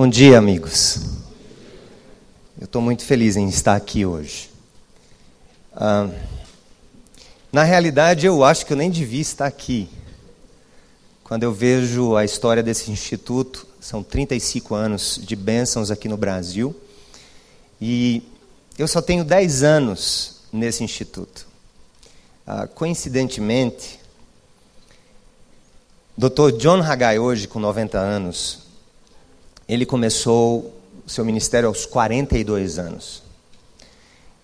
Bom dia, amigos. Eu estou muito feliz em estar aqui hoje. Ah, na realidade, eu acho que eu nem devia estar aqui. Quando eu vejo a história desse instituto, são 35 anos de bênçãos aqui no Brasil, e eu só tenho 10 anos nesse instituto. Ah, coincidentemente, Dr. John Haggai, hoje com 90 anos, ele começou seu ministério aos 42 anos.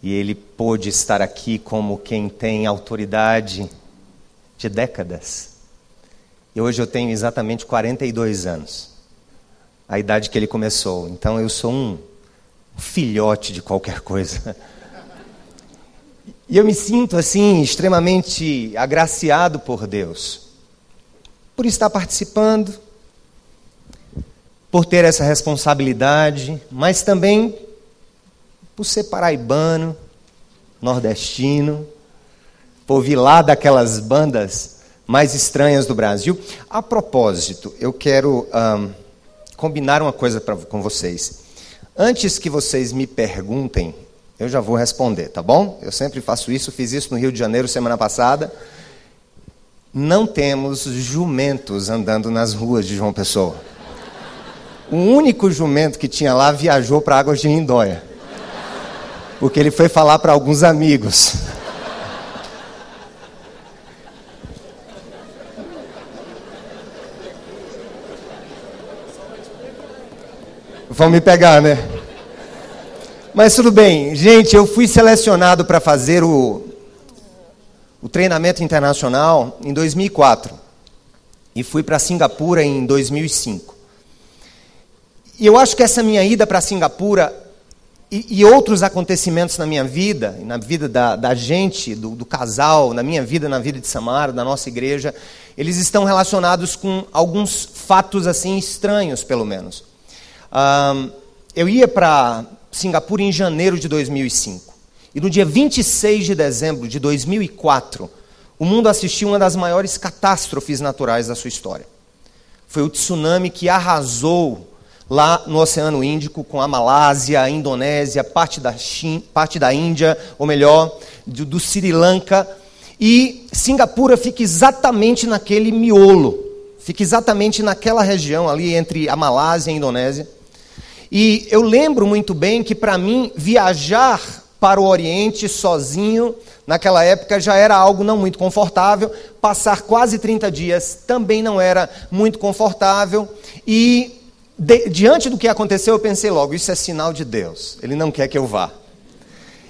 E ele pôde estar aqui como quem tem autoridade de décadas. E hoje eu tenho exatamente 42 anos, a idade que ele começou. Então eu sou um filhote de qualquer coisa. E eu me sinto assim extremamente agraciado por Deus por estar participando, por ter essa responsabilidade, mas também por ser paraibano, nordestino, por vir lá daquelas bandas mais estranhas do Brasil. A propósito, eu quero um, combinar uma coisa pra, com vocês. Antes que vocês me perguntem, eu já vou responder, tá bom? Eu sempre faço isso, fiz isso no Rio de Janeiro semana passada não temos jumentos andando nas ruas de João Pessoa. O único jumento que tinha lá viajou para Águas de Lindóia. Porque ele foi falar para alguns amigos. Vão me pegar, né? Mas tudo bem. Gente, eu fui selecionado para fazer o o treinamento internacional em 2004 e fui para Singapura em 2005. E eu acho que essa minha ida para Singapura e, e, outros acontecimentos na minha vida, na vida da, da gente, do, do, casal, na minha vida, na vida de Samara, da nossa igreja, eles estão relacionados com alguns fatos assim estranhos, pelo menos. Um, eu ia para Singapura em janeiro de 2005. E no dia 26 de dezembro de 2004, o mundo assistiu uma das maiores catástrofes naturais da sua história. Foi o tsunami que arrasou lá no Oceano Índico com a Malásia, a Indonésia, parte da, parte da Índia, ou melhor, do, do Sri Lanka. E Singapura fica exatamente naquele miolo, fica exatamente naquela região ali entre a Malásia e a Indonésia. E eu lembro muito bem que para mim viajar para o Oriente sozinho, naquela época já era algo não muito confortável. Passar quase 30 dias também não era muito confortável. E de, diante do que aconteceu, eu pensei logo: isso é sinal de Deus, Ele não quer que eu vá.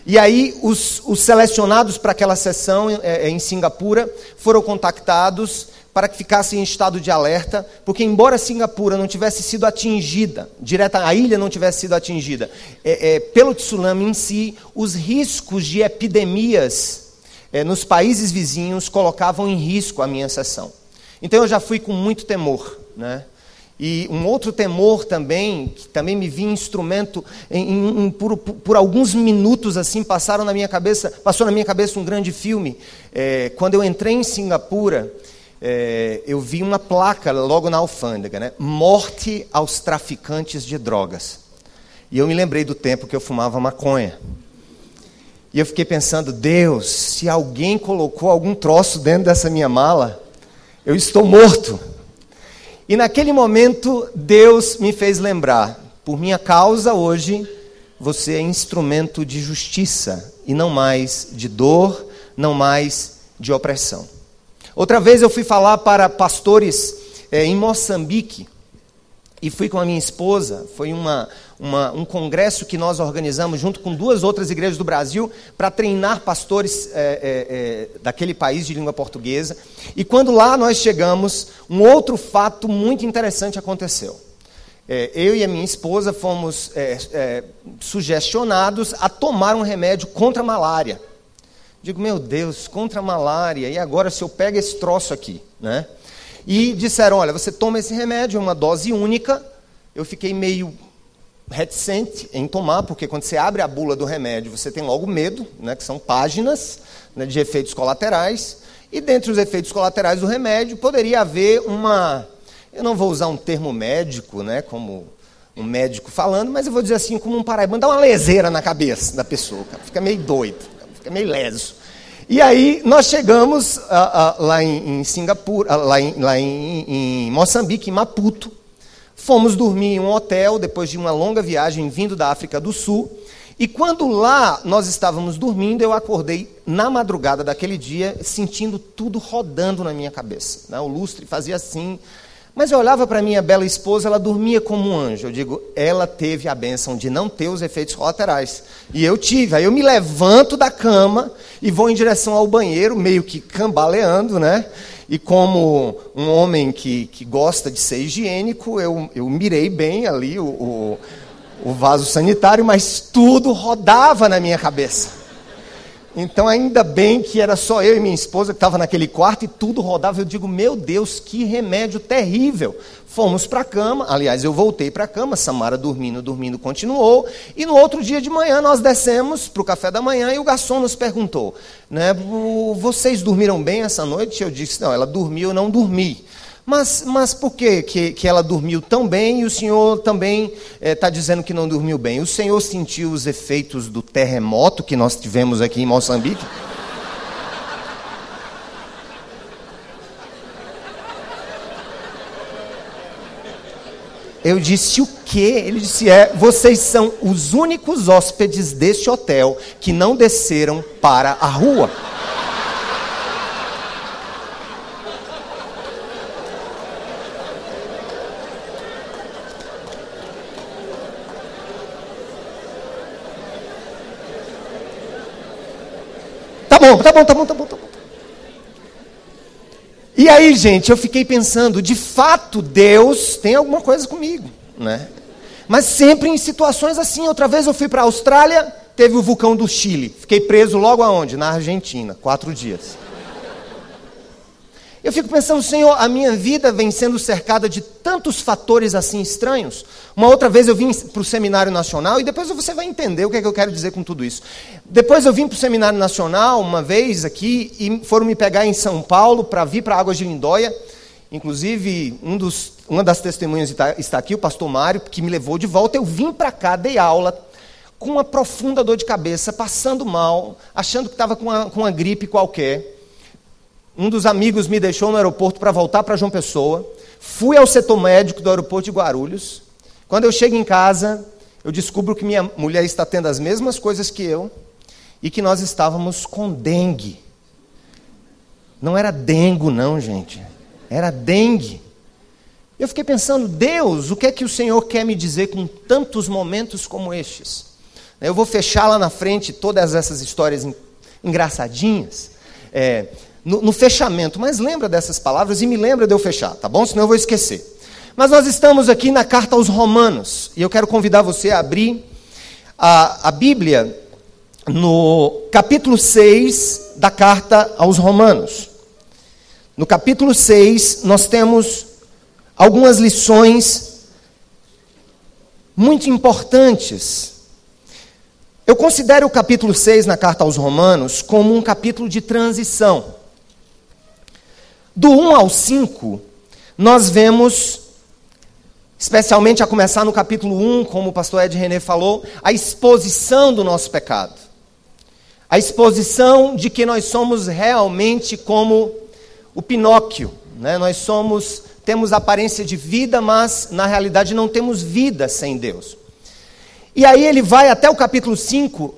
E aí, os, os selecionados para aquela sessão é, em Singapura foram contactados para que ficasse em estado de alerta, porque embora Singapura não tivesse sido atingida, direta a ilha não tivesse sido atingida, é, é, pelo tsunami em si, os riscos de epidemias é, nos países vizinhos colocavam em risco a minha sessão. Então eu já fui com muito temor, né? E um outro temor também, que também me vinha instrumento, em, em, por, por, alguns minutos assim, passaram na minha cabeça, passou na minha cabeça um grande filme. É, quando eu entrei em Singapura, é, eu vi uma placa logo na alfândega, né? Morte aos traficantes de drogas. E eu me lembrei do tempo que eu fumava maconha. E eu fiquei pensando, Deus, se alguém colocou algum troço dentro dessa minha mala, eu estou morto. E naquele momento, Deus me fez lembrar: por minha causa, hoje, você é instrumento de justiça e não mais de dor, não mais de opressão. Outra vez eu fui falar para pastores é, em Moçambique e fui com a minha esposa. Foi uma, uma, um congresso que nós organizamos junto com duas outras igrejas do Brasil para treinar pastores é, é, daquele país de língua portuguesa. E quando lá nós chegamos, um outro fato muito interessante aconteceu. eu e a minha esposa fomos sugestionados a tomar um remédio contra a malária. Digo, meu Deus, contra a malária, e agora se eu pego esse troço aqui, né? E disseram, olha, você toma esse remédio, é uma dose única. Eu fiquei meio reticente em tomar, porque quando você abre a bula do remédio, você tem logo medo, né, que são páginas né, de efeitos colaterais. E dentre os efeitos colaterais do remédio, poderia haver uma. Eu não vou usar um termo médico, né, como um médico falando, mas eu vou dizer assim, como um paraibano, dá uma leseira na cabeça da pessoa, fica meio doido, fica meio leso. E aí nós chegamos uh, uh, lá em, em Singapura, lá, em, lá em, em Moçambique, em Maputo, fomos dormir em um hotel depois de uma longa viagem vindo da África do Sul. E quando lá nós estávamos dormindo, eu acordei na madrugada daquele dia, sentindo tudo rodando na minha cabeça. Né? O lustre fazia assim, mas eu olhava para minha bela esposa, ela dormia como um anjo. Eu digo, ela teve a benção de não ter os efeitos colaterais. E eu tive. Aí eu me levanto da cama e vou em direção ao banheiro, meio que cambaleando, né? E como um homem que, que gosta de ser higiênico, eu, eu mirei bem ali o, o, o vaso sanitário, mas tudo rodava na minha cabeça. Então, ainda bem que era só eu e minha esposa que estava naquele quarto e tudo rodava. Eu digo, meu Deus, que remédio terrível. Fomos para a cama, aliás, eu voltei para a cama, Samara dormindo, dormindo, continuou. E no outro dia de manhã nós descemos para o café da manhã e o garçom nos perguntou: né, Vocês dormiram bem essa noite? Eu disse: Não, ela dormiu, eu não dormi. Mas, mas por que, que, que ela dormiu tão bem e o senhor também está eh, dizendo que não dormiu bem? O senhor sentiu os efeitos do terremoto que nós tivemos aqui em Moçambique? Eu disse o quê? Ele disse: é, vocês são os únicos hóspedes deste hotel que não desceram para a rua. Bom, tá bom, tá bom, tá bom, tá bom. E aí, gente, eu fiquei pensando, de fato, Deus tem alguma coisa comigo, né? Mas sempre em situações assim. Outra vez eu fui para a Austrália, teve o vulcão do Chile. Fiquei preso logo aonde? Na Argentina, quatro dias. Eu fico pensando, Senhor, a minha vida vem sendo cercada de tantos fatores assim estranhos. Uma outra vez eu vim para o Seminário Nacional, e depois você vai entender o que, é que eu quero dizer com tudo isso. Depois eu vim para o Seminário Nacional, uma vez aqui, e foram me pegar em São Paulo para vir para Águas de Lindóia. Inclusive, um dos, uma das testemunhas está, aqui, o pastor Mário, que me levou de volta. Eu vim para cá, dei aula, com uma profunda dor de cabeça, passando mal, achando que estava com com uma gripe qualquer. Um dos amigos me deixou no aeroporto para voltar para João Pessoa. Fui ao setor médico do aeroporto de Guarulhos. Quando eu chego em casa, eu descubro que minha mulher está tendo as mesmas coisas que eu e que nós estávamos com dengue. Não era dengo, não, gente. Era dengue. Eu fiquei pensando, Deus, o que é que o Senhor quer me dizer com tantos momentos como estes? Eu vou fechar lá na frente todas essas histórias engraçadinhas. É, no, no fechamento. Mas lembra dessas palavras e me lembra de eu fechar, tá bom? Senão eu vou esquecer. Mas nós estamos aqui na carta aos Romanos e eu quero convidar você a abrir a, a Bíblia no capítulo 6 da carta aos Romanos. No capítulo 6, nós temos algumas lições muito importantes. Eu considero o capítulo 6 na carta aos Romanos como um capítulo de transição. Do 1 ao 5, nós vemos, especialmente a começar no capítulo 1, como o pastor Ed René falou, a exposição do nosso pecado. A exposição de que nós somos realmente como o Pinóquio. Né? Nós somos, temos aparência de vida, mas na realidade não temos vida sem Deus. E aí ele vai até o capítulo 5,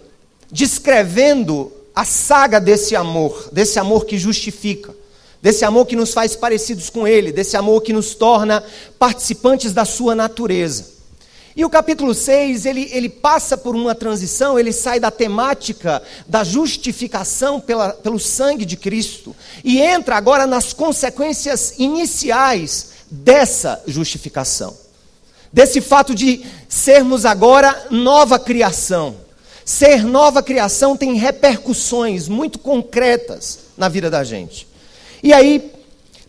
descrevendo a saga desse amor, desse amor que justifica desse amor que nos faz parecidos com Ele, desse amor que nos torna participantes da Sua natureza. E o capítulo 6, ele, ele passa por uma transição, ele sai da temática da justificação pela, pelo sangue de Cristo e entra agora nas consequências iniciais dessa justificação. Desse fato de sermos agora nova criação. Ser nova criação tem repercussões muito concretas na vida da gente. E aí,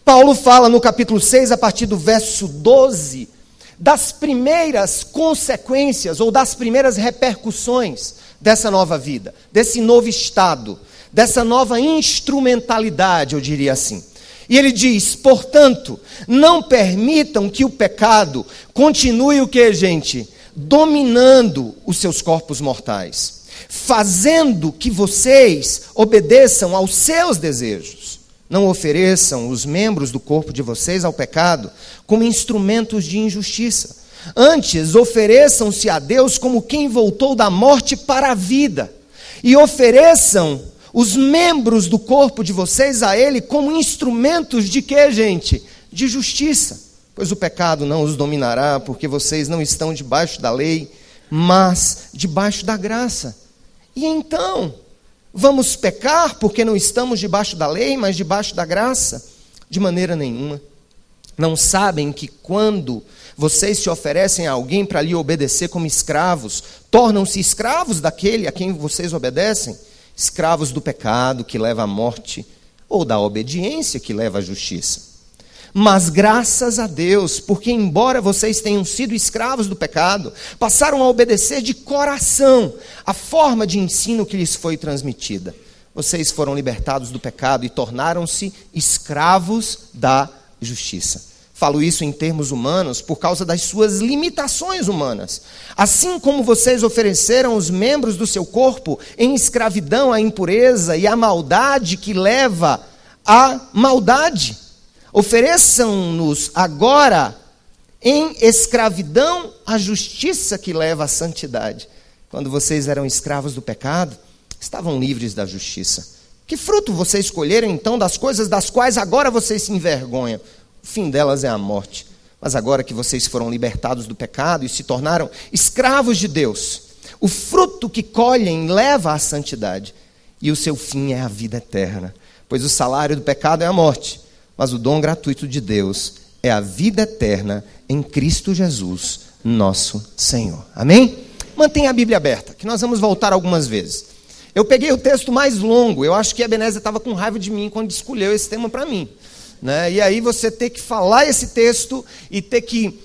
Paulo fala no capítulo 6, a partir do verso 12, das primeiras consequências ou das primeiras repercussões dessa nova vida, desse novo estado, dessa nova instrumentalidade, eu diria assim. E ele diz: portanto, não permitam que o pecado continue o que, gente? Dominando os seus corpos mortais, fazendo que vocês obedeçam aos seus desejos. Não ofereçam os membros do corpo de vocês ao pecado como instrumentos de injustiça. Antes, ofereçam-se a Deus como quem voltou da morte para a vida, e ofereçam os membros do corpo de vocês a Ele como instrumentos de quê, gente? De justiça. Pois o pecado não os dominará, porque vocês não estão debaixo da lei, mas debaixo da graça. E então, vamos pecar porque não estamos debaixo da lei, mas debaixo da graça? De maneira nenhuma. Não sabem que quando vocês se oferecem a alguém para lhe obedecer como escravos, tornam-se escravos daquele a quem vocês obedecem? escravos do pecado que leva à morte, ou da obediência que leva à justiça. Mas graças a Deus, porque embora vocês tenham sido escravos do pecado, passaram a obedecer de coração a forma de ensino que lhes foi transmitida. Vocês foram libertados do pecado e tornaram-se escravos da justiça. Falo isso em termos humanos por causa das suas limitações humanas. Assim como vocês ofereceram os membros do seu corpo em escravidão à impureza e à maldade que leva à maldade, ofereçam-nos agora em escravidão à justiça que leva à santidade. Quando vocês eram escravos do pecado, estavam livres da justiça. Que fruto vocês escolheram então das coisas das quais agora vocês se envergonham? O fim delas é a morte. Mas agora que vocês foram libertados do pecado e se tornaram escravos de Deus, o fruto que colhem leva à santidade, e o seu fim é a vida eterna. Pois o salário do pecado é a morte, mas o dom gratuito de Deus é a vida eterna em Cristo Jesus, nosso Senhor. Amém? Mantenha a Bíblia aberta, que nós vamos voltar algumas vezes. Eu peguei o texto mais longo, eu acho que a Ebenezer estava com raiva de mim quando escolheu esse tema para mim. Né? E aí você ter que falar esse texto e ter que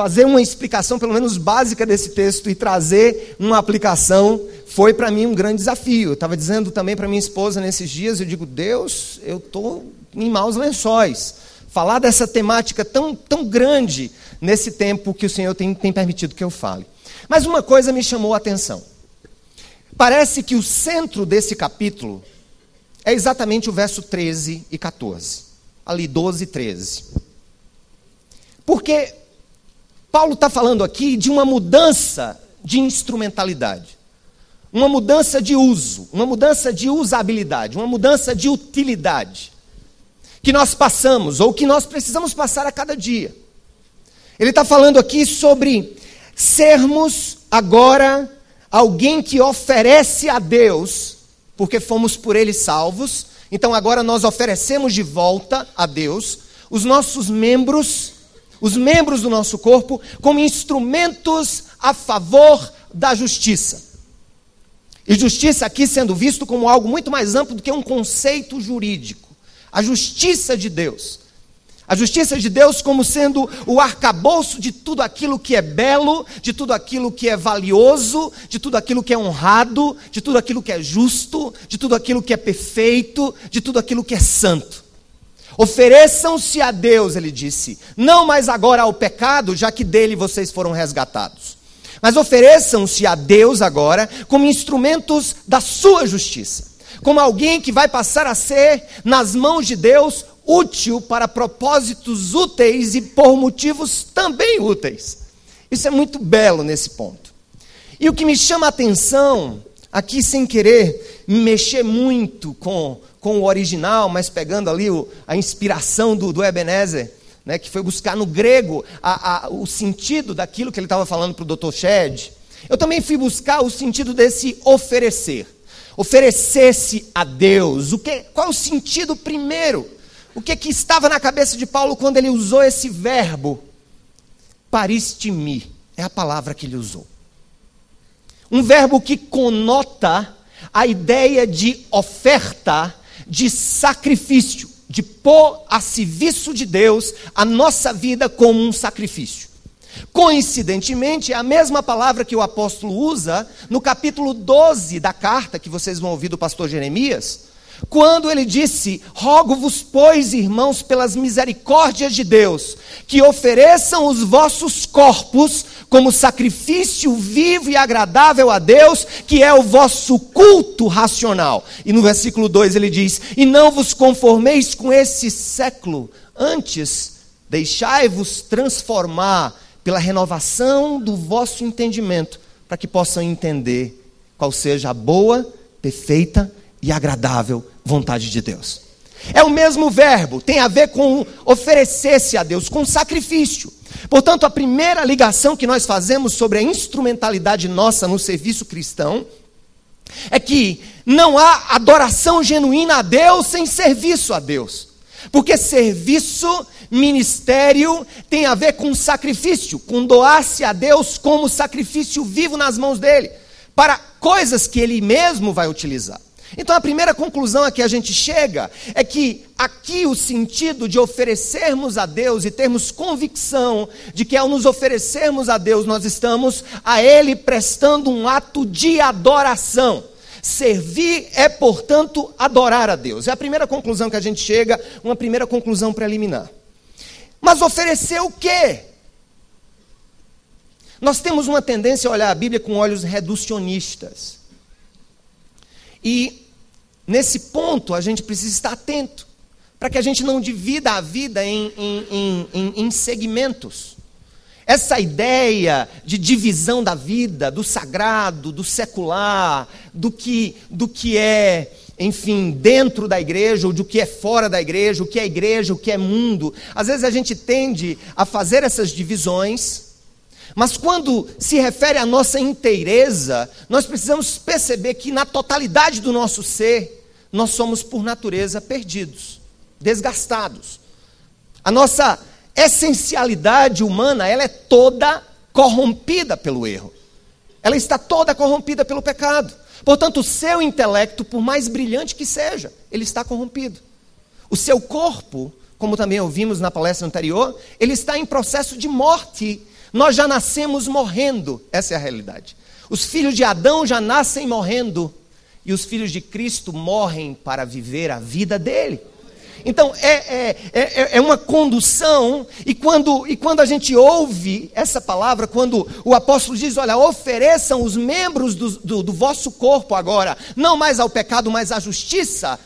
fazer uma explicação, pelo menos básica, desse texto e trazer uma aplicação, foi para mim um grande desafio. Eu estava dizendo também para minha esposa nesses dias, eu digo, Deus, eu estou em maus lençóis. Falar dessa temática tão, tão grande nesse tempo que o Senhor tem, tem permitido que eu fale. Mas uma coisa me chamou a atenção. Parece que o centro desse capítulo é exatamente o verso 13 e 14 ali 12 e 13. Porque Paulo está falando aqui de uma mudança de instrumentalidade, uma mudança de uso, uma mudança de usabilidade, uma mudança de utilidade que nós passamos ou que nós precisamos passar a cada dia. Ele está falando aqui sobre sermos agora alguém que oferece a Deus, porque fomos por Ele salvos, então agora nós oferecemos de volta a Deus os nossos membros, os membros do nosso corpo, como instrumentos a favor da justiça. E justiça aqui sendo visto como algo muito mais amplo do que um conceito jurídico. A justiça de Deus a justiça de Deus como sendo o arcabouço de tudo aquilo que é belo, de tudo aquilo que é valioso, de tudo aquilo que é honrado, de tudo aquilo que é justo, de tudo aquilo que é perfeito, de tudo aquilo que é santo. Ofereçam-se a Deus, ele disse, não mais agora ao pecado, já que dele vocês foram resgatados. Mas ofereçam-se a Deus agora como instrumentos da sua justiça como alguém que vai passar a ser, nas mãos de Deus, útil para propósitos úteis e por motivos também úteis. Isso é muito belo nesse ponto. E o que me chama a atenção, aqui sem querer mexer muito com, com o original, mas pegando ali o, a inspiração do, do Ebenezer, né, que foi buscar no grego a, a, o sentido daquilo que ele estava falando para o Dr. Shed, eu também fui buscar o sentido desse oferecer. Oferecer-se a Deus. O que, qual é o sentido primeiro o que, que estava na cabeça de Paulo quando ele usou esse verbo? Pariste-me, é a palavra que ele usou. Um verbo que conota a ideia de oferta, de sacrifício, de pôr a serviço de Deus a nossa vida como um sacrifício. Coincidentemente, é a mesma palavra que o apóstolo usa no capítulo 12 da carta que vocês vão ouvir do pastor Jeremias, Quando ele disse: Rogo-vos, pois, irmãos, pelas misericórdias de Deus, que ofereçam os vossos corpos como sacrifício vivo e agradável a Deus, que é o vosso culto racional. E no versículo 2 ele diz: E não vos conformeis com esse século, antes deixai-vos transformar pela renovação do vosso entendimento, para que possam entender qual seja a boa, perfeita e agradável vontade de Deus. É o mesmo verbo, tem a ver com oferecer-se a Deus, com sacrifício. Portanto, a primeira ligação que nós fazemos sobre a instrumentalidade nossa no serviço cristão é que não há adoração genuína a Deus sem serviço a Deus. Porque serviço, ministério, tem a ver com sacrifício, com doar-se a Deus como sacrifício vivo nas mãos dele, para coisas que ele mesmo vai utilizar. Então a primeira conclusão a que a gente chega é que aqui o sentido de oferecermos a Deus e termos convicção de que ao nos oferecermos a Deus nós estamos a Ele prestando um ato de adoração. Servir é, portanto, adorar a Deus. É a primeira conclusão que a gente chega, uma primeira conclusão preliminar. Mas oferecer o quê? Nós temos uma tendência a olhar a Bíblia com olhos reducionistas. E nesse ponto a gente precisa estar atento, para que a gente não divida a vida em, em, em, em segmentos. Essa ideia de divisão da vida, do sagrado, do secular, do que, do que é, enfim, dentro da igreja, ou do que é fora da igreja, o que é igreja, o que é mundo. Às vezes a gente tende a fazer essas divisões mas quando se refere à nossa inteireza, nós precisamos perceber que na totalidade do nosso ser, nós somos por natureza perdidos, desgastados. A nossa essencialidade humana, ela é toda corrompida pelo erro. Ela está toda corrompida pelo pecado. Portanto, o seu intelecto, por mais brilhante que seja, ele está corrompido. O seu corpo, como também ouvimos na palestra anterior, ele está em processo de morte nós já nascemos morrendo, essa é a realidade. Os filhos de Adão já nascem morrendo, e os filhos de Cristo morrem para viver a vida dele. Então, é, é, é, é, uma condução, e quando, e quando a gente ouve essa palavra, quando o apóstolo diz: Olha, ofereçam os membros do, do, do vosso corpo agora, não mais ao pecado, mas à justiça.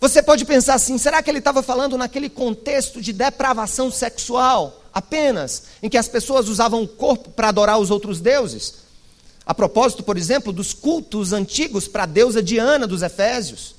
Você pode pensar assim: será que ele estava falando naquele contexto de depravação sexual? apenas, em que as pessoas usavam o corpo para adorar os outros deuses. A propósito, por exemplo, dos cultos antigos para a deusa Diana dos Efésios.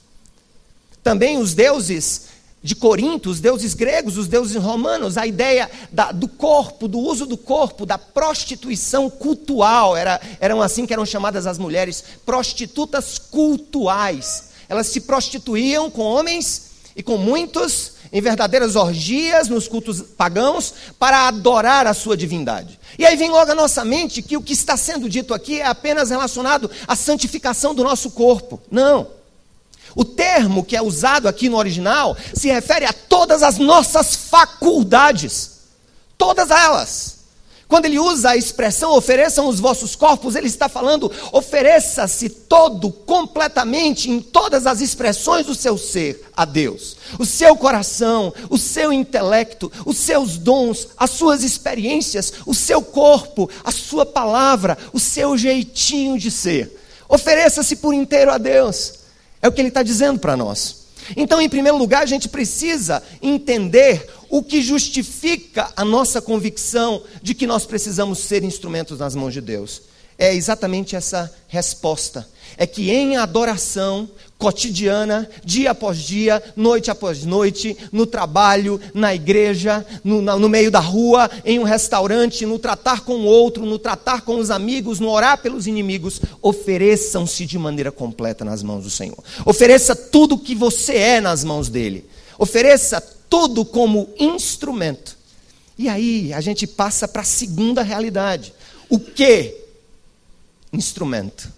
Também os deuses de Corinto, os deuses gregos, os deuses romanos, a ideia da, do corpo, do uso do corpo, da prostituição cultual, era, eram assim que eram chamadas as mulheres, prostitutas cultuais. Elas se prostituíam com homens e com muitos em verdadeiras orgias nos cultos pagãos para adorar a sua divindade. E aí vem logo à nossa mente que o que está sendo dito aqui é apenas relacionado à santificação do nosso corpo. Não. O termo que é usado aqui no original se refere a todas as nossas faculdades. Todas elas. Quando ele usa a expressão ofereçam os vossos corpos, ele está falando ofereça-se todo, completamente, em todas as expressões do seu ser a Deus. O seu coração, o seu intelecto, os seus dons, as suas experiências, o seu corpo, a sua palavra, o seu jeitinho de ser. Ofereça-se por inteiro a Deus. É o que ele está dizendo para nós. Então, em primeiro lugar, a gente precisa entender o que justifica a nossa convicção de que nós precisamos ser instrumentos nas mãos de Deus. É exatamente essa resposta. É que em adoração cotidiana, dia após dia, noite após noite, no trabalho, na igreja, no, no meio da rua, em um restaurante, no tratar com o outro, no tratar com os amigos, no orar pelos inimigos, ofereçam-se de maneira completa nas mãos do Senhor. Ofereça tudo o que você é nas mãos dele. Ofereça tudo como instrumento. E aí a gente passa para a segunda realidade. O que? Instrumento.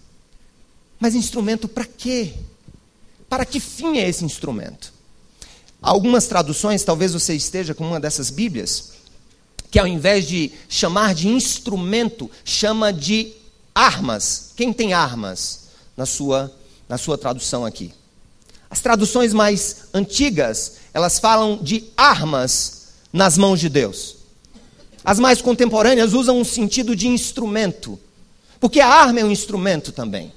Mas instrumento para quê? Para que fim é esse instrumento? Algumas traduções, talvez você esteja com uma dessas Bíblias, que ao invés de chamar de instrumento, chama de armas. Quem tem armas na sua, na sua tradução aqui? As traduções mais antigas, elas falam de armas nas mãos de Deus. As mais contemporâneas usam um sentido de instrumento, porque a arma é um instrumento também.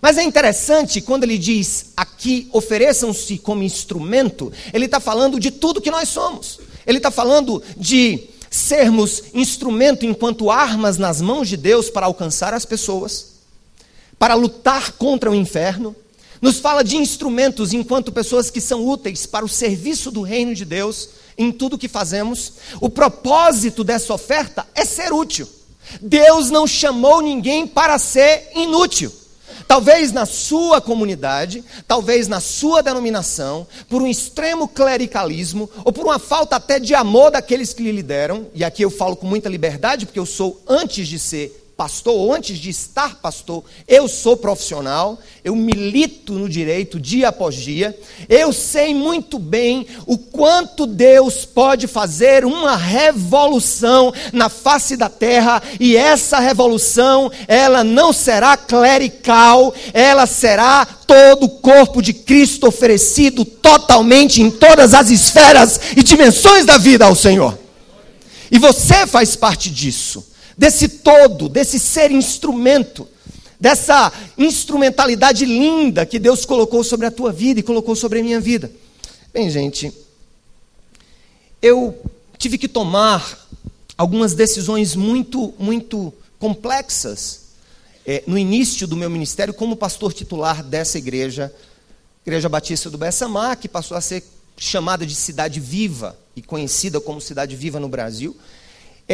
Mas é interessante quando ele diz aqui ofereçam-se como instrumento, ele está falando de tudo que nós somos. Ele está falando de sermos instrumento enquanto armas nas mãos de Deus para alcançar as pessoas, para lutar contra o inferno. Nos fala de instrumentos enquanto pessoas que são úteis para o serviço do reino de Deus em tudo que fazemos. O propósito dessa oferta é ser útil. Deus não chamou ninguém para ser inútil. Talvez na sua comunidade, talvez na sua denominação, por um extremo clericalismo, ou por uma falta até de amor daqueles que lhe lideram, e aqui eu falo com muita liberdade, porque eu sou, antes de ser pastor, ou antes de estar pastor, eu sou profissional, eu milito no direito dia após dia, eu sei muito bem o quanto Deus pode fazer uma revolução na face da terra, e essa revolução, ela não será clerical, ela será todo o corpo de Cristo oferecido totalmente em todas as esferas e dimensões da vida ao Senhor. E você faz parte disso desse todo, desse ser instrumento, dessa instrumentalidade linda que Deus colocou sobre a tua vida e colocou sobre a minha vida. Bem, gente, eu tive que tomar algumas decisões muito, muito complexas é, no início do meu ministério como pastor titular dessa igreja, Igreja Batista do Bessamá, que passou a ser chamada de Cidade Viva e conhecida como Cidade Viva no Brasil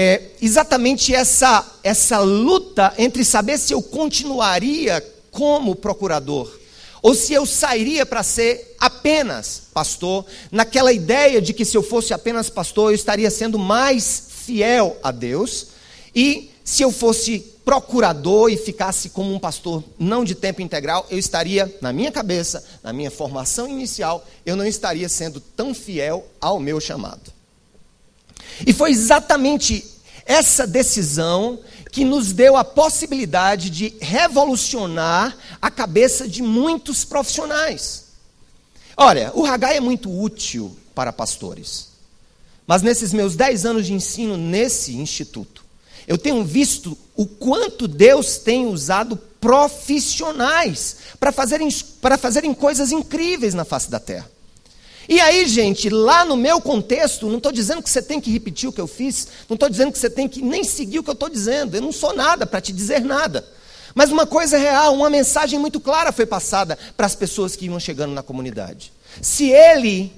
é exatamente essa, essa luta entre saber se eu continuaria como procurador ou se eu sairia para ser apenas pastor, naquela ideia de que se eu fosse apenas pastor eu estaria sendo mais fiel a Deus, e se eu fosse procurador e ficasse como um pastor não de tempo integral, eu estaria, na minha cabeça, na minha formação inicial, eu não estaria sendo tão fiel ao meu chamado. E foi exatamente essa decisão que nos deu a possibilidade de revolucionar a cabeça de muitos profissionais. Olha, o Hagai é muito útil para pastores. Mas nesses meus 10 anos de ensino nesse instituto, eu tenho visto o quanto Deus tem usado profissionais para fazerem, para fazerem coisas incríveis na face da terra. E aí, gente, lá no meu contexto, não estou dizendo que você tem que repetir o que eu fiz, não estou dizendo que você tem que nem seguir o que eu estou dizendo, eu não sou nada para te dizer nada. Mas uma coisa é real, uma mensagem muito clara foi passada para as pessoas que iam chegando na comunidade. Se ele,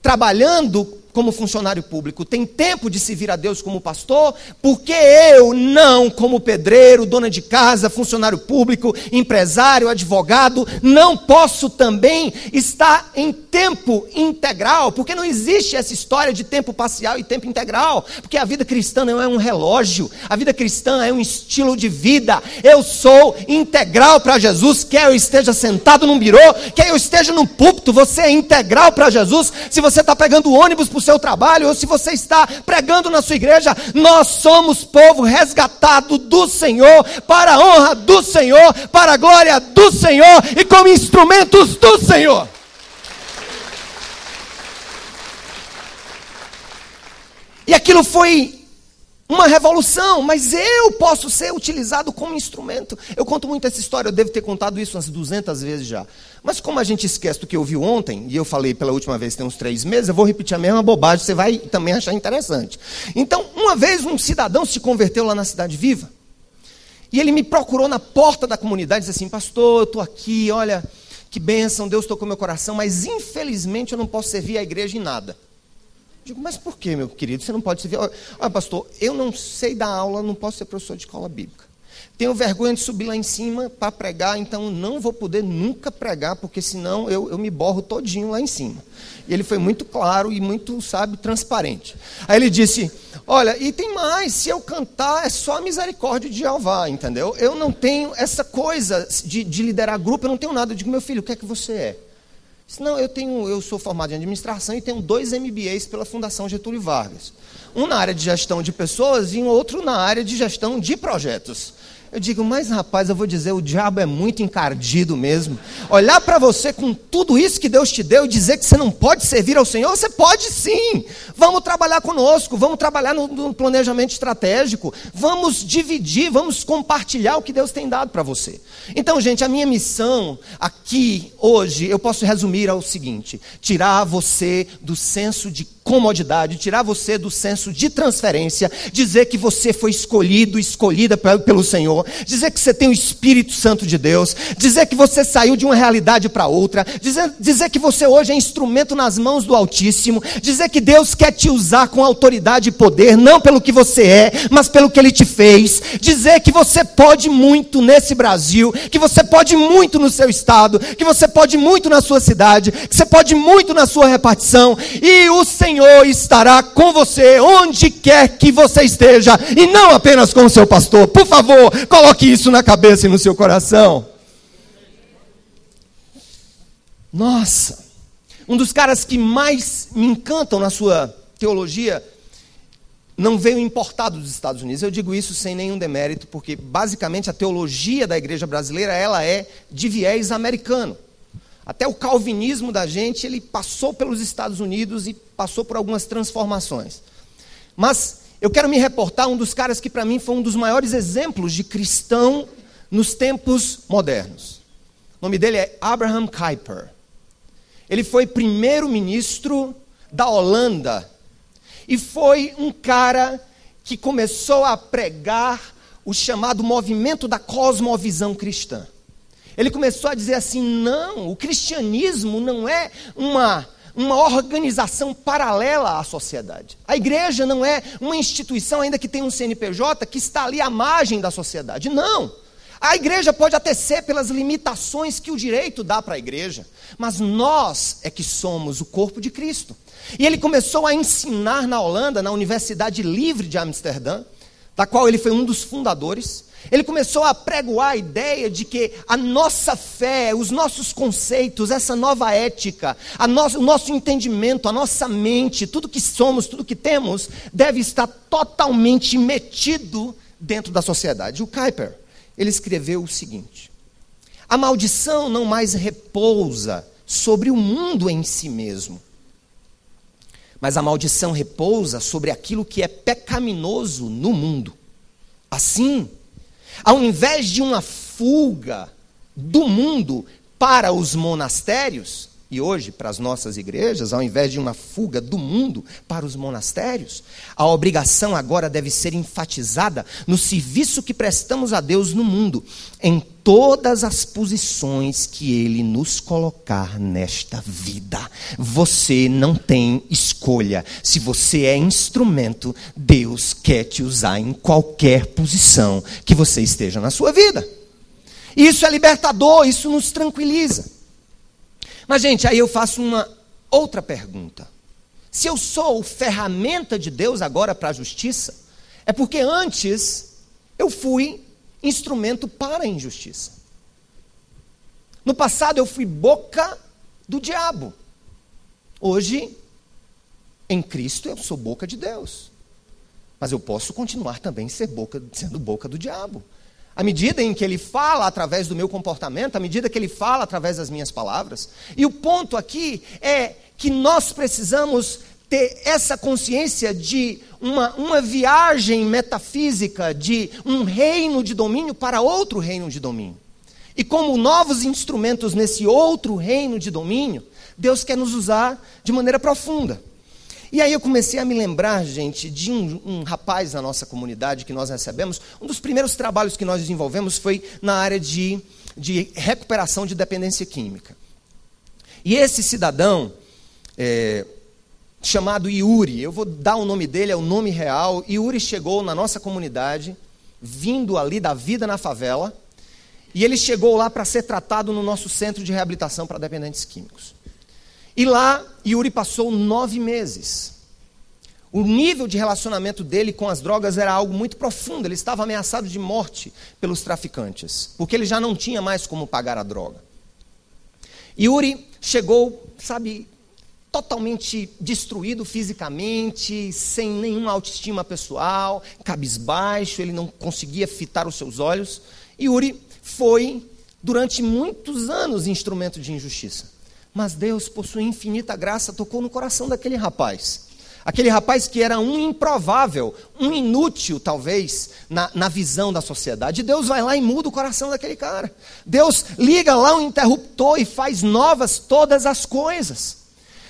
trabalhando como funcionário público, tem tempo de servir a Deus como pastor, porque eu não, como pedreiro, dona de casa, funcionário público, empresário, advogado, não posso também estar em tempo integral, porque não existe essa história de tempo parcial e tempo integral, porque a vida cristã não é um relógio, a vida cristã é um estilo de vida. Eu sou integral para Jesus, quer eu esteja sentado num birô, quer eu esteja num púlpito, você é integral para Jesus. Se você está pegando ônibus para o seu trabalho, ou se você está pregando na sua igreja, nós somos povo resgatado do Senhor, para a honra do Senhor, para a glória do Senhor e como instrumentos do Senhor. E aquilo foi uma revolução, mas eu posso ser utilizado como instrumento. Eu conto muito essa história, eu devo ter contado isso umas 200 vezes já. Mas como a gente esquece do que eu vi ontem, e eu falei pela última vez tem uns três meses, eu vou repetir a mesma bobagem, você vai também achar interessante. Então, uma vez um cidadão se converteu lá na Cidade Viva, e ele me procurou na porta da comunidade e disse assim, pastor, eu estou aqui, olha, que bênção, Deus tocou meu coração, mas infelizmente eu não posso servir a igreja em nada. Digo, mas por que, meu querido? Você não pode servir. Olha, pastor, eu não sei dar aula, não posso ser professor de escola bíblica. Tenho vergonha de subir lá em cima para pregar, então não vou poder nunca pregar, porque senão eu, eu me borro todinho lá em cima. E ele foi muito claro e muito, sabe, transparente. Aí ele disse: Olha, e tem mais, se eu cantar é só a misericórdia de Jeová, entendeu? Eu não tenho essa coisa de, de liderar grupo, eu não tenho nada. Eu digo, meu filho, o que é que você é? Não, eu tenho, eu sou formado em administração e tenho dois MBAs pela Fundação Getúlio Vargas. Um na área de gestão de pessoas e um outro na área de gestão de projetos. Eu digo, mas rapaz, eu vou dizer, o diabo é muito encardido mesmo. Olhar para você com tudo isso que Deus te deu e dizer que você não pode servir ao Senhor, você pode sim. Vamos trabalhar conosco, vamos trabalhar no, no planejamento estratégico, vamos dividir, vamos compartilhar o que Deus tem dado para você. Então, gente, a minha missão aqui, hoje, eu posso resumir ao seguinte: tirar você do senso de comodidade, tirar você do senso de transferência, dizer que você foi escolhido, escolhida pelo Senhor, dizer que você tem o Espírito Santo de Deus, dizer que você saiu de uma realidade para outra, dizer, dizer que você hoje é instrumento nas mãos do Altíssimo, dizer que Deus quer te usar com autoridade e poder, não pelo que você é, mas pelo que Ele te fez, dizer que você pode muito nesse Brasil, que você pode muito no seu estado, que você pode muito na sua cidade, que você pode muito na sua repartição, e o Senhor Senhor estará com você onde quer que você esteja, e não apenas com o seu pastor. Por favor, coloque isso na cabeça e no seu coração. Nossa, um dos caras que mais me encantam na sua teologia não veio importado dos Estados Unidos. Eu digo isso sem nenhum demérito, porque basicamente a teologia da igreja brasileira ela é de viés americano. Até o calvinismo da gente, ele passou pelos Estados Unidos e passou por algumas transformações. Mas eu quero me reportar um dos caras que para mim foi um dos maiores exemplos de cristão nos tempos modernos. O nome dele é Abraham Kuyper. Ele foi primeiro-ministro da Holanda e foi um cara que começou a pregar o chamado movimento da cosmovisão cristã. Ele começou a dizer assim: não, o cristianismo não é uma, uma organização paralela à sociedade. A igreja não é uma instituição, ainda que tenha um CNPJ, que está ali à margem da sociedade. Não. A igreja pode até ser pelas limitações que o direito dá para a igreja, mas nós é que somos o corpo de Cristo. E ele começou a ensinar na Holanda, na Universidade Livre de Amsterdã, da qual ele foi um dos fundadores. Ele começou a pregoar a ideia de que a nossa fé, os nossos conceitos, essa nova ética, o nosso entendimento, a nossa mente, tudo que somos, tudo que temos, deve estar totalmente metido dentro da sociedade. O Kuyper, ele escreveu o seguinte: A maldição não mais repousa sobre o mundo em si mesmo, mas a maldição repousa sobre aquilo que é pecaminoso no mundo. Assim, ao invés de uma fuga do mundo para os monastérios, e hoje para as nossas igrejas, ao invés de uma fuga do mundo para os monastérios, a obrigação agora deve ser enfatizada no serviço que prestamos a Deus no mundo, em todas as posições que Ele nos colocar nesta vida. Você não tem escolha. Se você é instrumento, Deus quer te usar em qualquer posição que você esteja na sua vida. Isso é libertador, isso nos tranquiliza. Mas, gente, aí eu faço uma outra pergunta. Se eu sou ferramenta de Deus agora para a justiça, é porque antes eu fui instrumento para a injustiça. No passado eu fui boca do diabo. Hoje, em Cristo, eu sou boca de Deus. Mas eu posso continuar também ser boca, sendo boca do diabo. À medida em que ele fala através do meu comportamento, à medida que ele fala através das minhas palavras. E o ponto aqui é que nós precisamos ter essa consciência de uma, uma viagem metafísica de um reino de domínio para outro reino de domínio. E como novos instrumentos nesse outro reino de domínio, Deus quer nos usar de maneira profunda. E aí eu comecei a me lembrar, gente, de um, um, rapaz na nossa comunidade que nós recebemos. Um dos primeiros trabalhos que nós desenvolvemos foi na área de, de recuperação de dependência química. E esse cidadão, é, chamado Yuri, eu vou dar o nome dele, é o nome real. Yuri chegou na nossa comunidade, vindo ali da vida na favela, e ele chegou lá para ser tratado no nosso centro de reabilitação para dependentes químicos. E lá, Yuri passou nove meses. O nível de relacionamento dele com as drogas era algo muito profundo. Ele estava ameaçado de morte pelos traficantes, porque ele já não tinha mais como pagar a droga. Yuri chegou, sabe, totalmente destruído fisicamente, sem nenhuma autoestima pessoal, cabisbaixo, ele não conseguia fitar os seus olhos. E Uri foi, durante muitos anos, instrumento de injustiça. Mas Deus, por sua infinita graça, tocou no coração daquele rapaz. Aquele rapaz que era um improvável, um inútil, talvez, na, na visão da sociedade. Deus vai lá e muda o coração daquele cara. Deus liga lá um interruptor e faz novas todas as coisas.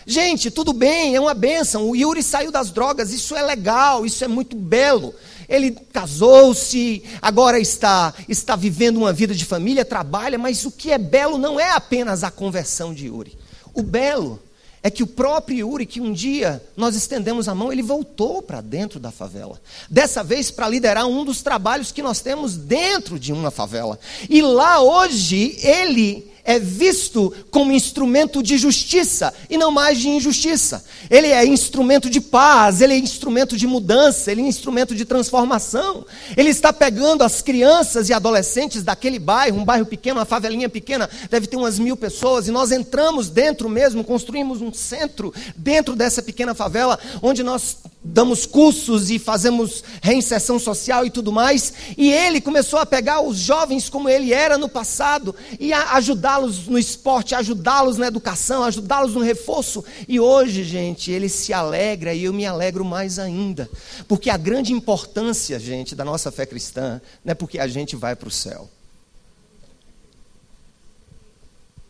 Gente, tudo bem, é uma benção. O Yuri saiu das drogas, isso é legal, isso é muito belo. Ele casou-se, agora está, está vivendo uma vida de família, trabalha, mas o que é belo não é apenas a conversão de Yuri. O belo é que o próprio Yuri, que um dia nós estendemos a mão, ele voltou para dentro da favela. Dessa vez para liderar um dos trabalhos que nós temos dentro de uma favela. E lá hoje ele é visto como instrumento de justiça e não mais de injustiça. Ele é instrumento de paz, ele é instrumento de mudança, ele é instrumento de transformação. Ele está pegando as crianças e adolescentes daquele bairro, um bairro pequeno, uma favelinha pequena, deve ter umas mil pessoas, e nós entramos dentro mesmo, construímos um centro dentro dessa pequena favela, onde nós damos cursos e fazemos reinserção social e tudo mais. E ele começou a pegar os jovens como ele era no passado e a ajudá-los no esporte, ajudá-los na educação, ajudá-los no reforço. E hoje, gente, ele se alegra e eu me alegro mais ainda. Porque a grande importância, gente, da nossa fé cristã não é porque a gente vai para o céu.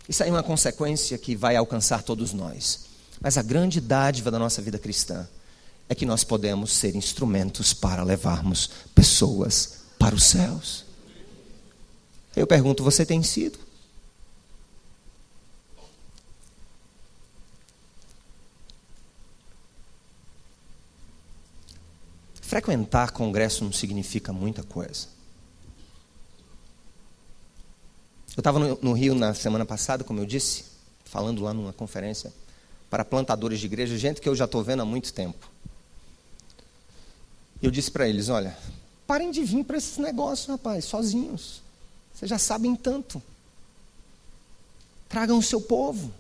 Isso aí é uma consequência que vai alcançar todos nós. Mas a grande dádiva da nossa vida cristã é que nós podemos ser instrumentos para levarmos pessoas para os céus. Eu pergunto: você tem sido? Frequentar congresso não significa muita coisa. Eu estava no, Rio na semana passada, como eu disse, falando lá numa conferência para plantadores de igreja, gente que eu já estou vendo há muito tempo. Eu disse para eles: olha, parem de vir para esses negócios, rapaz, sozinhos. Vocês já sabem tanto. Tragam o seu povo.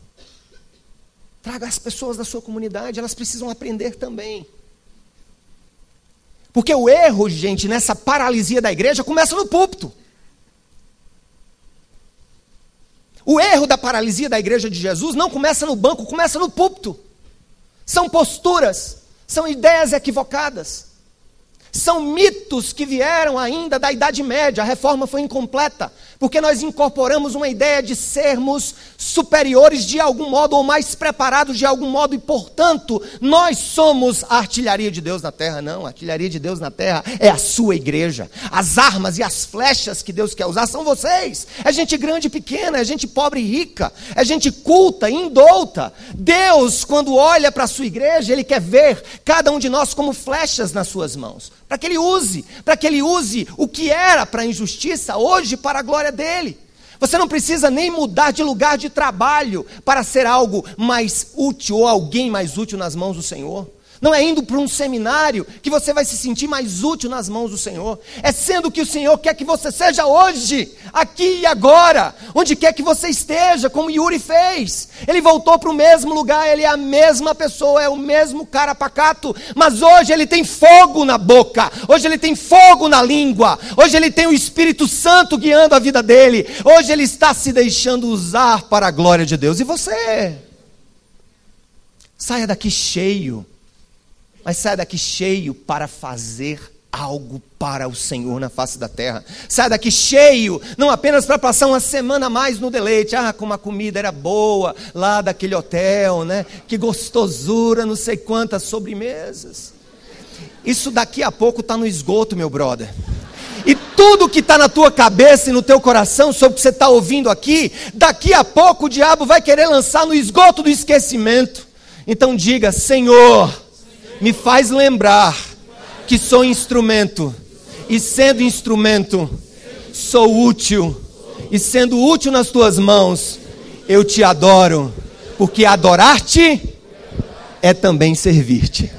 Traga as pessoas da sua comunidade, elas precisam aprender também. Porque o erro, gente, nessa paralisia da igreja começa no púlpito. O erro da paralisia da igreja de Jesus não começa no banco, começa no púlpito. São posturas, são ideias equivocadas. São mitos que vieram ainda da Idade Média, a reforma foi incompleta, porque nós incorporamos uma ideia de sermos superiores de algum modo, ou mais preparados de algum modo, e portanto, nós somos a artilharia de Deus na terra. Não, a artilharia de Deus na terra é a sua igreja. As armas e as flechas que Deus quer usar são vocês. É gente grande e pequena, é gente pobre e rica, é gente culta e indouta. Deus, quando olha para a sua igreja, Ele quer ver cada um de nós como flechas nas suas mãos para que ele use, para que ele use o que era para a injustiça hoje para a glória dele. Você não precisa nem mudar de lugar de trabalho para ser algo mais útil ou alguém mais útil nas mãos do Senhor. Não é indo para um seminário que você vai se sentir mais útil nas mãos do Senhor. É sendo que o Senhor quer que você seja hoje, aqui e agora, onde quer que você esteja, como Yuri fez. Ele voltou para o mesmo lugar, ele é a mesma pessoa, é o mesmo cara pacato, mas hoje ele tem fogo na boca, hoje ele tem fogo na língua, hoje ele tem o Espírito Santo guiando a vida dele, hoje ele está se deixando usar para a glória de Deus. E você? Saia daqui cheio mas sai daqui cheio para fazer algo para o Senhor na face da terra. Sai daqui cheio, não apenas para passar uma semana a mais no deleite. Ah, como a comida era boa lá daquele hotel, né? Que gostosura, não sei quantas sobremesas. Isso daqui a pouco está no esgoto, meu brother. E tudo que está na tua cabeça e no teu coração sobre o que você está ouvindo aqui, daqui a pouco o diabo vai querer lançar no esgoto do esquecimento. Então diga, Senhor me faz lembrar que sou instrumento, e sendo instrumento, sou útil, e sendo útil nas tuas mãos, eu te adoro, porque adorar-te é também servir-te.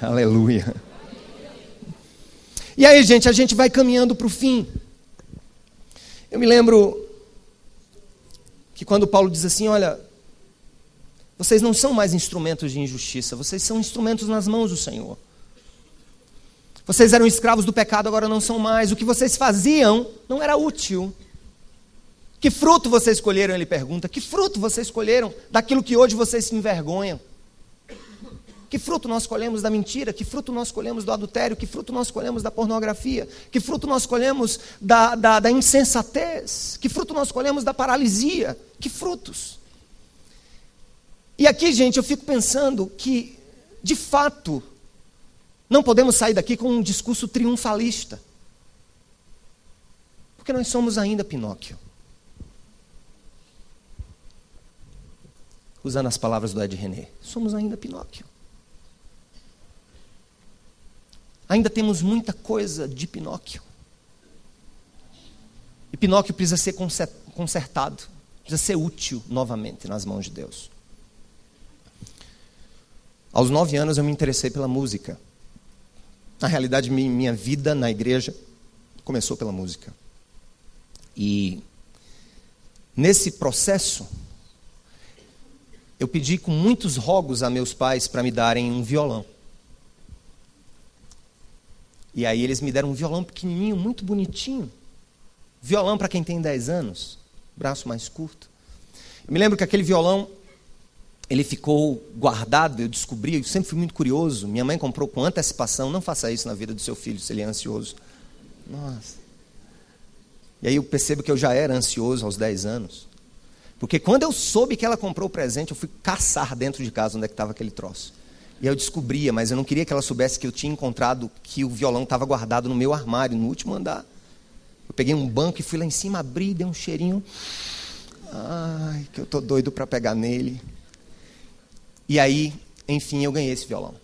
Aleluia. E aí, gente, a gente vai caminhando para o fim. Eu me lembro que quando Paulo diz assim: Olha, Vocês não são mais instrumentos de injustiça, vocês são instrumentos nas mãos do Senhor. Vocês eram escravos do pecado, agora não são mais. O que vocês faziam não era útil. Que fruto vocês escolheram? Ele pergunta. Que fruto vocês escolheram daquilo que hoje vocês se envergonham? Que fruto nós colhemos da mentira? Que fruto nós colhemos do adultério? Que fruto nós colhemos da pornografia? Que fruto nós colhemos da, da, da insensatez? Que fruto nós colhemos da paralisia? Que frutos? E aqui, gente, eu fico pensando que, de fato, não podemos sair daqui com um discurso triunfalista. Porque nós somos ainda Pinóquio. Usando as palavras do Ed René, somos ainda Pinóquio. Ainda temos muita coisa de Pinóquio. E Pinóquio precisa ser consertado, precisa ser útil novamente nas mãos de Deus. Aos nove anos eu me interessei pela música. Na realidade, minha vida na igreja começou pela música. E nesse processo, eu pedi com muitos rogos a meus pais para me darem um violão. E aí eles me deram um violão pequenininho, muito bonitinho. Violão para quem tem 10 anos, braço mais curto. Eu me lembro que aquele violão, ele ficou guardado, eu descobri, eu sempre fui muito curioso. Minha mãe comprou com antecipação, não faça isso na vida do seu filho se ele é ansioso. Nossa. E aí eu percebo que eu já era ansioso aos 10 anos. Porque quando eu soube que ela comprou o presente, eu fui caçar dentro de casa onde é que estava aquele troço. E eu descobria, mas eu não queria que ela soubesse que eu tinha encontrado que o violão estava guardado no meu armário, no último andar. Eu peguei um banco e fui lá em cima, abri, dei um cheirinho. Ai, que eu tô doido para pegar nele. E aí, enfim, eu ganhei esse violão.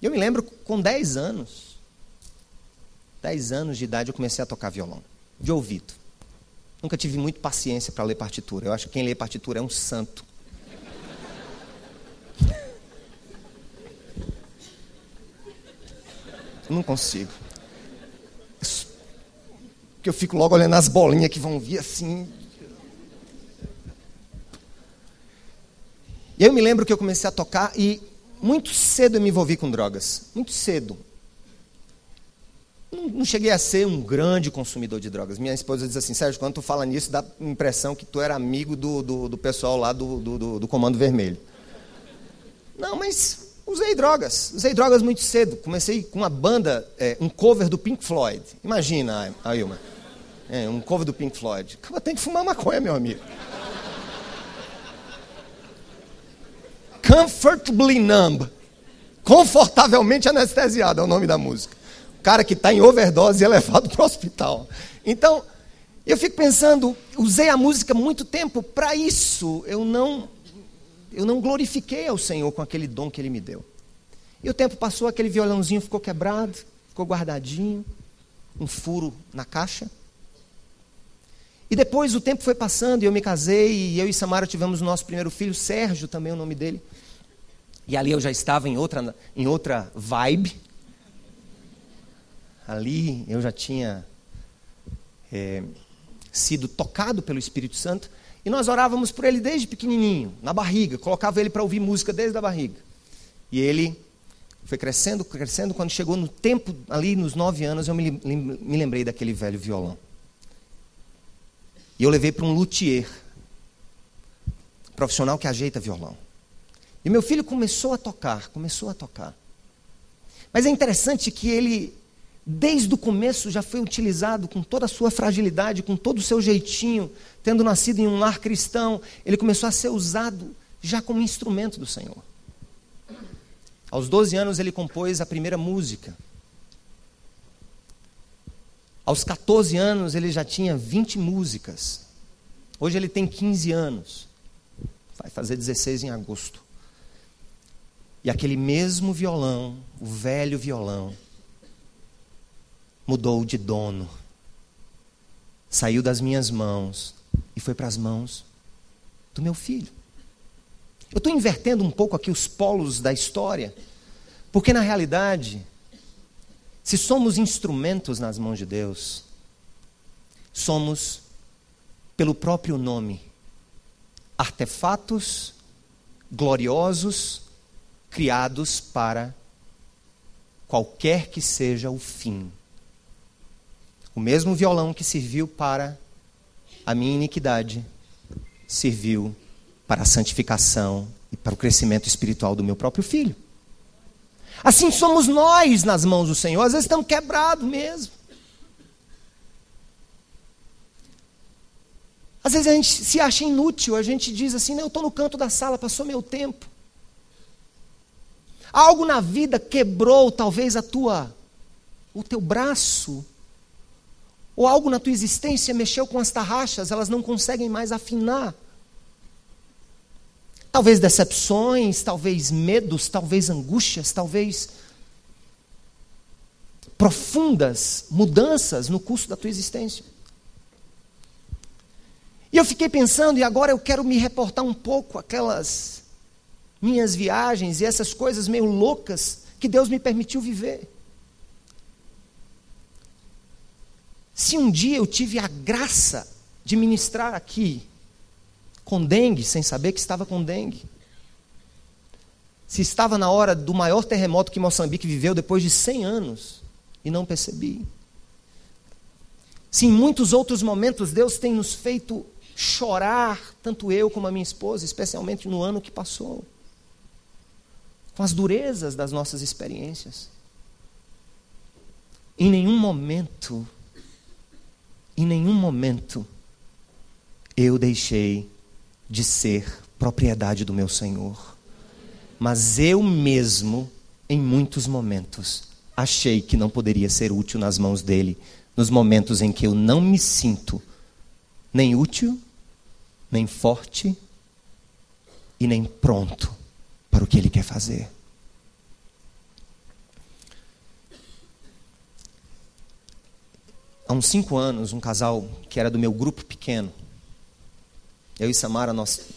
Eu me lembro com 10 anos, 10 anos de idade, eu comecei a tocar violão, de ouvido. Nunca tive muita paciência para ler partitura. Eu acho que quem lê partitura é um santo. Não consigo. Porque eu fico logo olhando as bolinhas que vão vir assim. E eu me lembro que eu comecei a tocar e muito cedo eu me envolvi com drogas. Muito cedo. Não, não cheguei a ser um grande consumidor de drogas. Minha esposa diz assim, Sérgio, quando tu fala nisso, dá a impressão que tu era amigo do, do, do pessoal lá do, do, do Comando Vermelho. Não, mas Usei drogas, usei drogas muito cedo. Comecei com uma banda, é, um cover do Pink Floyd. Imagina, Ailma. É, um cover do Pink Floyd. Tem que fumar maconha, meu amigo. Comfortably Numb. Confortavelmente anestesiado é o nome da música. O cara que está em overdose e é levado para o hospital. Então, eu fico pensando, usei a música muito tempo para isso. Eu não eu não glorifiquei ao Senhor com aquele dom que Ele me deu. E o tempo passou, aquele violãozinho ficou quebrado, ficou guardadinho, um furo na caixa. E depois o tempo foi passando e eu me casei e eu e Samara tivemos o nosso primeiro filho, Sérgio também é o nome dele. E ali eu já estava em outra, em outra vibe. Ali eu já tinha é, sido tocado pelo Espírito Santo. E nós orávamos por ele desde pequenininho, na barriga, colocava ele para ouvir música desde a barriga. E ele foi crescendo, crescendo. Quando chegou no tempo, ali nos nove anos, eu me, me lembrei daquele velho violão. E eu levei para um luthier, profissional que ajeita violão. E meu filho começou a tocar, começou a tocar. Mas é interessante que ele desde o começo já foi utilizado com toda a sua fragilidade, com todo o seu jeitinho, tendo nascido em um lar cristão, ele começou a ser usado já como instrumento do Senhor. Aos 12 anos ele compôs a primeira música. Aos 14 anos ele já tinha 20 músicas. Hoje ele tem 15 anos. Vai fazer 16 em agosto. E aquele mesmo violão, o velho violão, mudou de dono. Saiu das minhas mãos e foi para as mãos do meu filho. Eu estou invertendo um pouco aqui os polos da história, porque na realidade, se somos instrumentos nas mãos de Deus, somos, pelo próprio nome, artefatos gloriosos, criados para qualquer que seja o fim. O mesmo violão que serviu para a minha iniquidade serviu para a santificação e para o crescimento espiritual do meu próprio filho. Assim somos nós nas mãos do Senhor, às vezes estamos quebrados mesmo. Às vezes a gente se acha inútil, a gente diz assim: eu estou no canto da sala, passou meu tempo. Algo na vida quebrou talvez a tua, o teu braço, ou algo na tua existência mexeu com as tarraxas, elas não conseguem mais afinar. Talvez decepções, talvez medos, talvez angústias, talvez profundas mudanças no curso da tua existência. E eu fiquei pensando, e agora eu quero me reportar um pouco aquelas minhas viagens e essas coisas meio loucas que Deus me permitiu viver. Se um dia eu tive a graça de ministrar aqui com dengue, sem saber que estava com dengue, se estava na hora do maior terremoto que Moçambique viveu depois de 100 anos e não percebi. Se em muitos outros momentos Deus tem nos feito chorar, tanto eu como a minha esposa, especialmente no ano que passou, com as durezas das nossas experiências. Em nenhum momento, em nenhum momento, eu deixei de ser propriedade do meu Senhor. Mas eu mesmo, em muitos momentos, achei que não poderia ser útil nas mãos dele, nos momentos em que eu não me sinto nem útil nem forte e nem pronto para o que Ele quer fazer. Há uns cinco anos, um casal que era do meu grupo pequeno, eu e Samara, nós,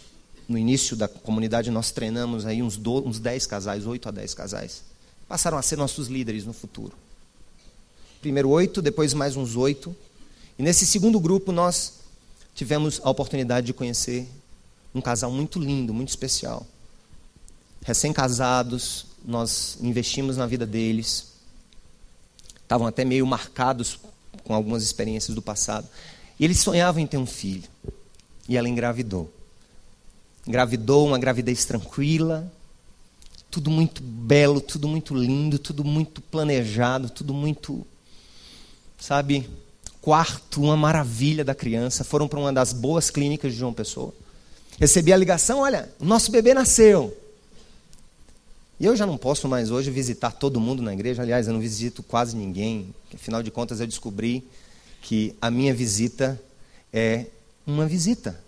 no início da comunidade, nós treinamos aí uns, do, uns dez casais, oito a dez casais. Passaram a ser nossos líderes no futuro. Primeiro oito, depois mais uns oito. E nesse segundo grupo nós tivemos a oportunidade de conhecer um casal muito lindo, muito especial. Recém-casados, nós investimos na vida deles. Estavam até meio marcados com algumas experiências do passado. E eles sonhavam em ter um filho. E ela engravidou. Engravidou uma gravidez tranquila, tudo muito belo, tudo muito lindo, tudo muito planejado, tudo muito, sabe, quarto, uma maravilha da criança. Foram para uma das boas clínicas de João Pessoa. Recebi a ligação: olha, nosso bebê nasceu. E eu já não posso mais hoje visitar todo mundo na igreja. Aliás, eu não visito quase ninguém. Afinal de contas, eu descobri que a minha visita é uma visita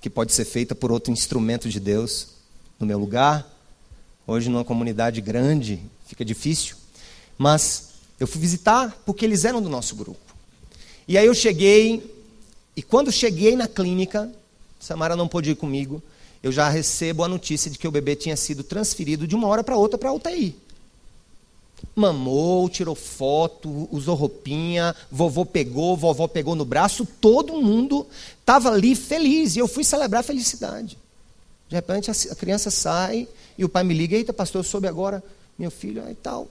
que pode ser feita por outro instrumento de Deus no meu lugar. Hoje, numa comunidade grande, fica difícil. Mas eu fui visitar porque eles eram do nosso grupo. E aí eu cheguei, e quando cheguei na clínica, Samara não pôde ir comigo, eu já recebo a notícia de que o bebê tinha sido transferido de uma hora para outra para a UTI. Mamou, tirou foto, usou roupinha, vovô pegou, vovó pegou no braço, todo mundo estava ali feliz. E eu fui celebrar a felicidade. De repente a criança sai e o pai me liga: Eita, pastor, eu soube agora, meu filho, e tal.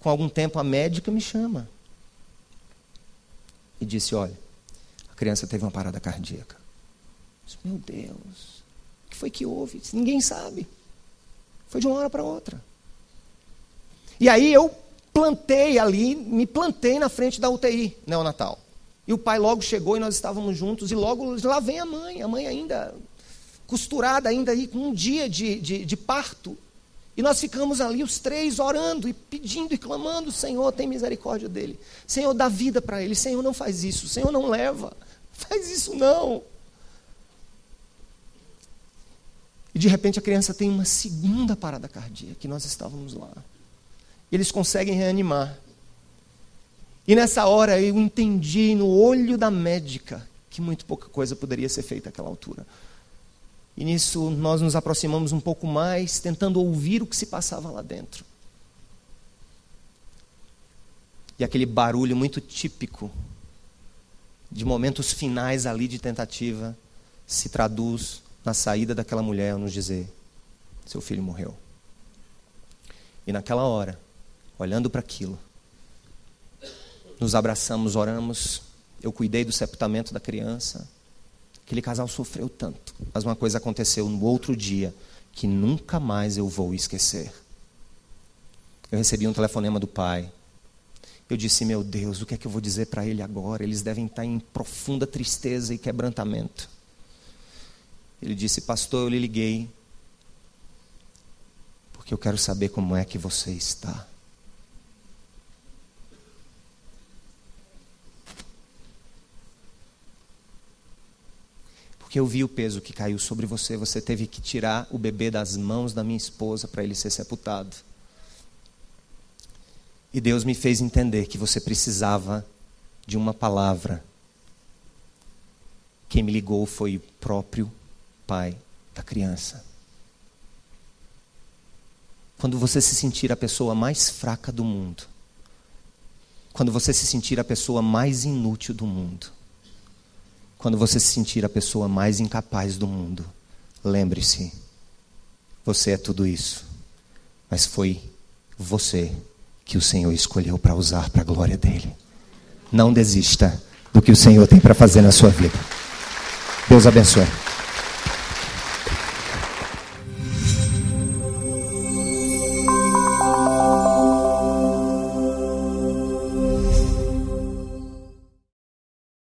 Com algum tempo a médica me chama e disse: Olha, a criança teve uma parada cardíaca. Meu Deus, o que foi que houve? Ninguém sabe. Foi de uma hora para outra. E aí eu plantei ali, me plantei na frente da UTI neonatal. E o pai logo chegou e nós estávamos juntos, e logo lá vem a mãe, a mãe ainda costurada, ainda aí com um dia de, de, de parto. E nós ficamos ali os três orando e pedindo e clamando: Senhor, tem misericórdia dele. Senhor, dá vida para ele. Senhor, não faz isso. Senhor, não leva. Faz isso não. E de repente a criança tem uma segunda parada cardíaca, que nós estávamos lá. Eles conseguem reanimar. E nessa hora eu entendi no olho da médica que muito pouca coisa poderia ser feita àquela altura. E nisso nós nos aproximamos um pouco mais, tentando ouvir o que se passava lá dentro. E aquele barulho muito típico de momentos finais ali de tentativa se traduz na saída daquela mulher nos dizer: seu filho morreu. E naquela hora, olhando para aquilo, nos abraçamos, oramos. Eu cuidei do sepultamento da criança. Aquele casal sofreu tanto. Mas uma coisa aconteceu no outro dia que nunca mais eu vou esquecer. Eu recebi um telefonema do pai. Eu disse: Meu Deus, o que é que eu vou dizer para ele agora? Eles devem estar em profunda tristeza e quebrantamento. Ele disse: Pastor, eu lhe liguei porque eu quero saber como é que você está. Porque eu vi o peso que caiu sobre você. Você teve que tirar o bebê das mãos da minha esposa para ele ser sepultado. E Deus me fez entender que você precisava de uma palavra. Quem me ligou foi o próprio pai da criança. Quando você se sentir a pessoa mais fraca do mundo, quando você se sentir a pessoa mais inútil do mundo, quando você se sentir a pessoa mais incapaz do mundo, lembre-se, você é tudo isso, mas foi você que o Senhor escolheu para usar para a glória dele. Não desista do que o Senhor tem para fazer na sua vida. Deus abençoe.